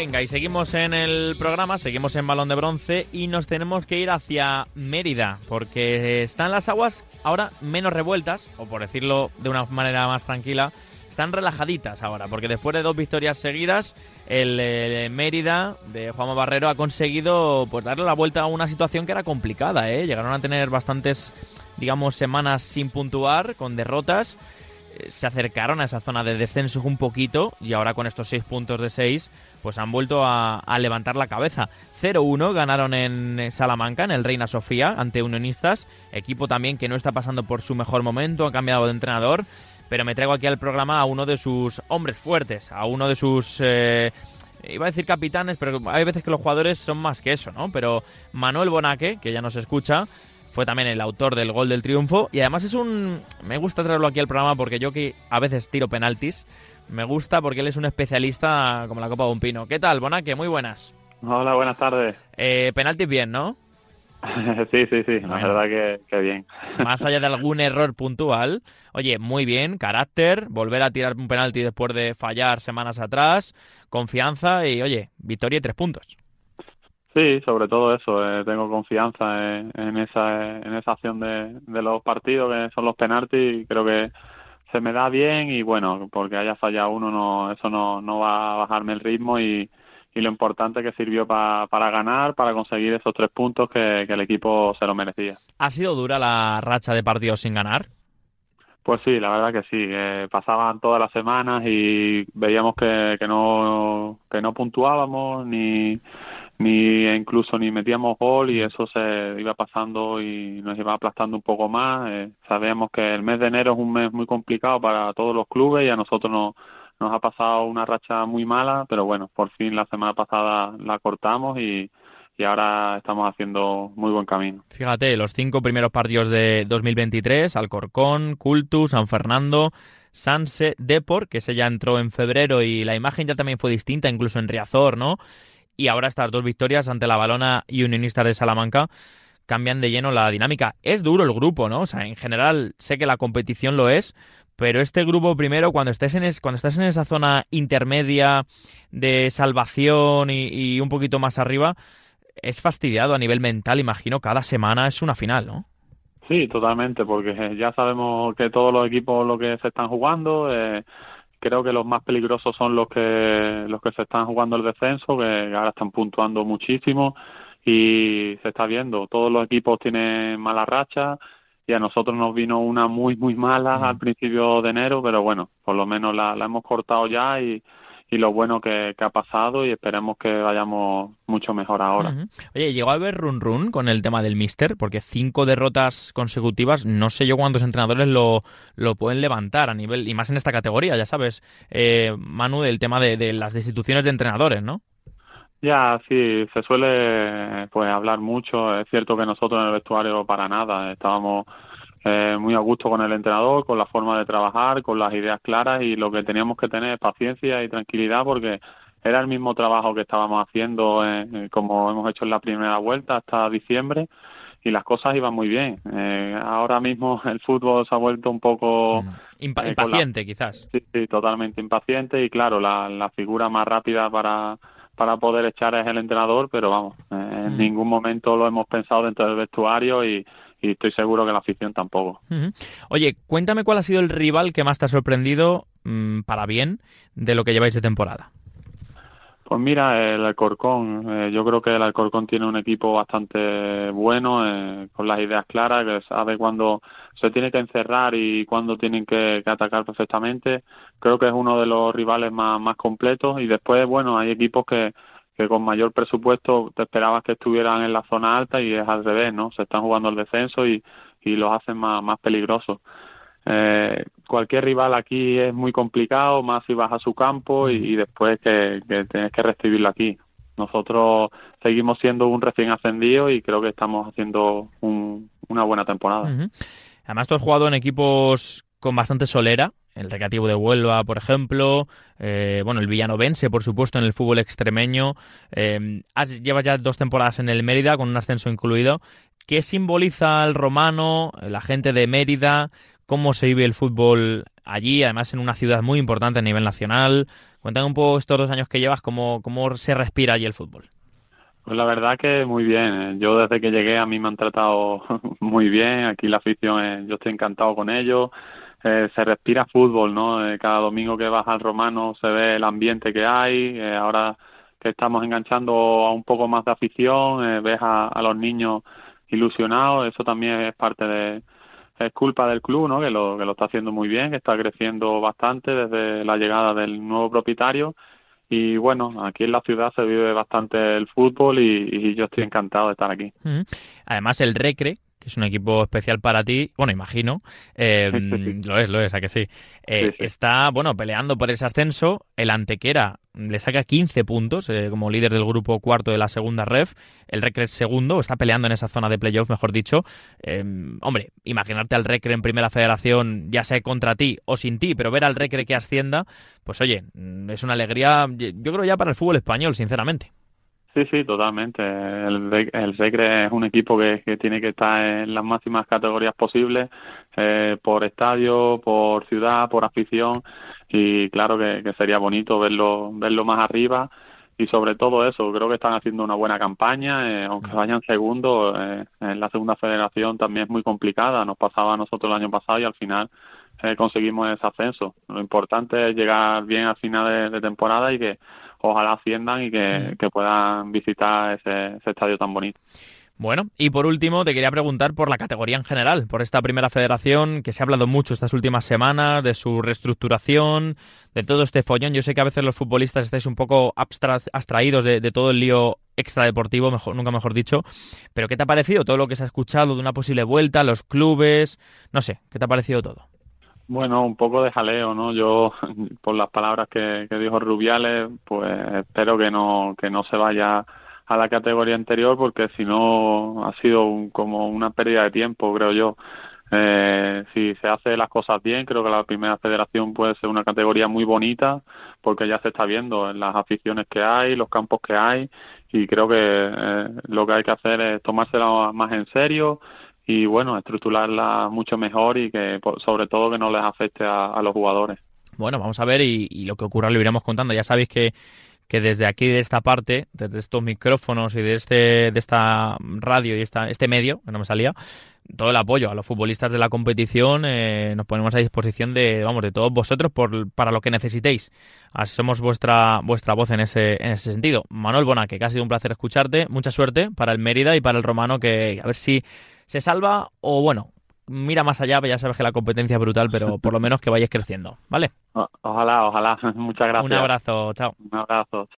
Venga, y seguimos en el programa, seguimos en Balón de Bronce y nos tenemos que ir hacia Mérida, porque están las aguas ahora menos revueltas, o por decirlo de una manera más tranquila, están relajaditas ahora, porque después de dos victorias seguidas, el, Mérida de Juanma Barrero ha conseguido pues darle la vuelta a una situación que era complicada, ¿eh? Llegaron a tener bastantes, digamos, semanas sin puntuar, con derrotas se acercaron a esa zona de descenso un poquito y ahora con estos seis puntos de seis pues han vuelto a, levantar la cabeza. 0-1 ganaron en Salamanca, en el Reina Sofía, ante Unionistas, equipo también que no está pasando por su mejor momento, ha cambiado de entrenador, pero me traigo aquí al programa a uno de sus hombres fuertes, a uno de sus... Eh, iba a decir capitanes, pero hay veces que los jugadores son más que eso, ¿no? Pero Manuel Bonaque, que ya nos escucha, fue también el autor del gol del triunfo y además es un... Me gusta traerlo aquí al programa porque yo que a veces tiro penaltis, me gusta porque él es un especialista como la copa de un pino. ¿Qué tal, Bonaque? Muy buenas. Hola, buenas tardes. Eh, penaltis bien, ¿no? sí, sí, sí, la verdad que, bien. Más allá de algún error puntual, oye, muy bien, carácter, volver a tirar un penalti después de fallar semanas atrás, confianza y, oye, victoria y tres puntos. Sí, sobre todo eso. Eh, tengo confianza en, esa, en esa acción de, de los partidos que son los penaltis y creo que se me da bien y bueno, porque haya fallado uno, no, eso no, no va a bajarme el ritmo y, y lo importante que sirvió para ganar, para conseguir esos tres puntos que, el equipo se lo merecía. ¿Ha sido dura la racha de partidos sin ganar? Pues sí, la verdad que sí. Eh, pasaban todas las semanas y veíamos que, que, no, que no puntuábamos ni ni incluso ni metíamos gol y eso se iba pasando y nos iba aplastando un poco más. Eh, sabemos que el mes de enero es un mes muy complicado para todos los clubes y a nosotros nos, nos ha pasado una racha muy mala, pero bueno, por fin la semana pasada la cortamos y, y ahora estamos haciendo muy buen camino. Fíjate, los cinco primeros partidos de 2023, Alcorcón, Cultus, San Fernando, Sanse, Depor, que ese ya entró en febrero y la imagen ya también fue distinta, incluso en Riazor, ¿no? Y ahora estas dos victorias ante la Balona y Unionistas de Salamanca cambian de lleno la dinámica. Es duro el grupo, ¿no? O sea, en general sé que la competición lo es, pero este grupo primero, cuando estés en, cuando estás en esa zona intermedia de salvación y, un poquito más arriba, es fastidiado a nivel mental, imagino, cada semana es una final, ¿no? Sí, totalmente, porque ya sabemos que todos los equipos lo que se están jugando, eh, creo que los más peligrosos son los que los que se están jugando el descenso, que ahora están puntuando muchísimo y se está viendo, todos los equipos tienen mala racha y a nosotros nos vino una muy muy mala al principio de enero, pero bueno, por lo menos la, la hemos cortado ya y, y lo bueno que, ha pasado y esperemos que vayamos mucho mejor ahora. Oye, llegó a haber run run con el tema del Mister, porque cinco derrotas consecutivas, no sé yo cuántos entrenadores lo, lo pueden levantar a nivel, y más en esta categoría, ya sabes, eh, Manu, del tema de, de las destituciones de entrenadores, ¿no? Ya, sí, se suele pues hablar mucho. Es cierto que nosotros en el vestuario para nada estábamos eh, muy a gusto con el entrenador, con la forma de trabajar, con las ideas claras y lo que teníamos que tener es paciencia y tranquilidad porque era el mismo trabajo que estábamos haciendo eh, como hemos hecho en la primera vuelta hasta diciembre y las cosas iban muy bien. Eh, ahora mismo el fútbol se ha vuelto un poco... Mm. impaciente quizás. Sí, sí, totalmente impaciente y claro, la, la figura más rápida para para poder echar es el entrenador, pero vamos, en mm. ningún momento lo hemos pensado dentro del vestuario y, y estoy seguro que la afición tampoco. Oye, cuéntame cuál ha sido el rival que más te ha sorprendido mm, para bien de lo que lleváis de temporada. Pues mira, el Alcorcón, eh, yo creo que el Alcorcón tiene un equipo bastante bueno, eh, con las ideas claras, que sabe cuándo se tiene que encerrar y cuándo tienen que, atacar perfectamente. Creo que es uno de los rivales más, más completos y después, bueno, hay equipos que, que con mayor presupuesto te esperabas que estuvieran en la zona alta y es al revés, ¿no? Se están jugando el descenso y, y los hacen más, más peligrosos. Eh, cualquier rival aquí es muy complicado, más si vas a su campo y, después que, tienes que recibirlo aquí. Nosotros seguimos siendo un recién ascendido y creo que estamos haciendo una buena temporada. Además, tú has jugado en equipos con bastante solera, el Recreativo de Huelva, por ejemplo, eh, bueno, el Villanovense, por supuesto, en el fútbol extremeño. Eh, has, llevas ya dos temporadas en el Mérida, con un ascenso incluido. ¿Qué simboliza el romano, la gente de Mérida? cómo se vive el fútbol allí, además en una ciudad muy importante a nivel nacional. Cuéntame un poco estos dos años que llevas, cómo, cómo se respira allí el fútbol. Pues la verdad que muy bien. Yo desde que llegué a mí me han tratado muy bien. Aquí la afición, yo estoy encantado con ellos. Eh, se respira fútbol, ¿no? Eh, cada domingo que vas al Romano se ve el ambiente que hay. Eh, ahora que estamos enganchando a un poco más de afición, ves a, los niños ilusionados. Eso también es parte de es culpa del club, ¿no? Que lo que lo está haciendo muy bien, que está creciendo bastante desde la llegada del nuevo propietario y bueno, aquí en la ciudad se vive bastante el fútbol y, yo estoy encantado de estar aquí. Además, el Recre, que es un equipo especial para ti, bueno, imagino, eh, lo es, lo es, a que sí? Eh, está, bueno, peleando por ese ascenso, el Antequera le saca 15 puntos eh, como líder del grupo cuarto de la segunda ref, el Recre segundo, está peleando en esa zona de playoff, mejor dicho. hombre, imaginarte al Recre en primera federación, ya sea contra ti o sin ti, pero ver al Recre que ascienda, pues oye, es una alegría, yo creo ya para el fútbol español, sinceramente. Sí, sí, totalmente. El, el Recre es un equipo que, que, tiene que estar en las máximas categorías posibles, eh, por estadio, por ciudad, por afición, y claro que, que, sería bonito verlo, verlo más arriba, y sobre todo eso, creo que están haciendo una buena campaña, eh, aunque vayan segundo, eh, en la segunda federación también es muy complicada, nos pasaba a nosotros el año pasado y al final eh, conseguimos ese ascenso. Lo importante es llegar bien al final de temporada y que ojalá asciendan y que, puedan visitar ese, estadio tan bonito. Bueno, y por último te quería preguntar por la categoría en general, por esta primera federación que se ha hablado mucho estas últimas semanas, de su reestructuración, de todo este follón. Yo sé que a veces los futbolistas estáis un poco abstraídos de, de, todo el lío extradeportivo, mejor, nunca mejor dicho, pero ¿qué te ha parecido todo lo que se ha escuchado de una posible vuelta, los clubes? No sé, ¿qué te ha parecido todo? Bueno, un poco de jaleo, ¿no? Yo, por las palabras que, dijo Rubiales, pues espero que no, que no se vaya a la categoría anterior porque si no ha sido como una pérdida de tiempo, creo yo. Eh, si se hace las cosas bien, creo que la primera federación puede ser una categoría muy bonita porque ya se está viendo en las aficiones que hay, los campos que hay y creo que eh, lo que hay que hacer es tomársela más en serio, y bueno, estructurarla mucho mejor y que sobre todo que no les afecte a, los jugadores. Bueno, vamos a ver y, lo que ocurra lo iremos contando. Ya sabéis que, que desde aquí, de esta parte, desde estos micrófonos y de este de esta radio y esta, este medio, que no me salía, todo el apoyo a los futbolistas de la competición. Eh, nos ponemos a disposición de, vamos, de todos vosotros por, para lo que necesitéis. somos vuestra, vuestra voz en ese, en ese sentido. Manuel Bonaque, que ha sido un placer escucharte. Mucha suerte para el Mérida y para el Romano, que a ver si se salva o bueno, mira más allá, ya sabes que la competencia es brutal, pero por lo menos que vayáis creciendo, ¿vale? Ojalá, ojalá. Muchas gracias. Un abrazo, chao. Un abrazo.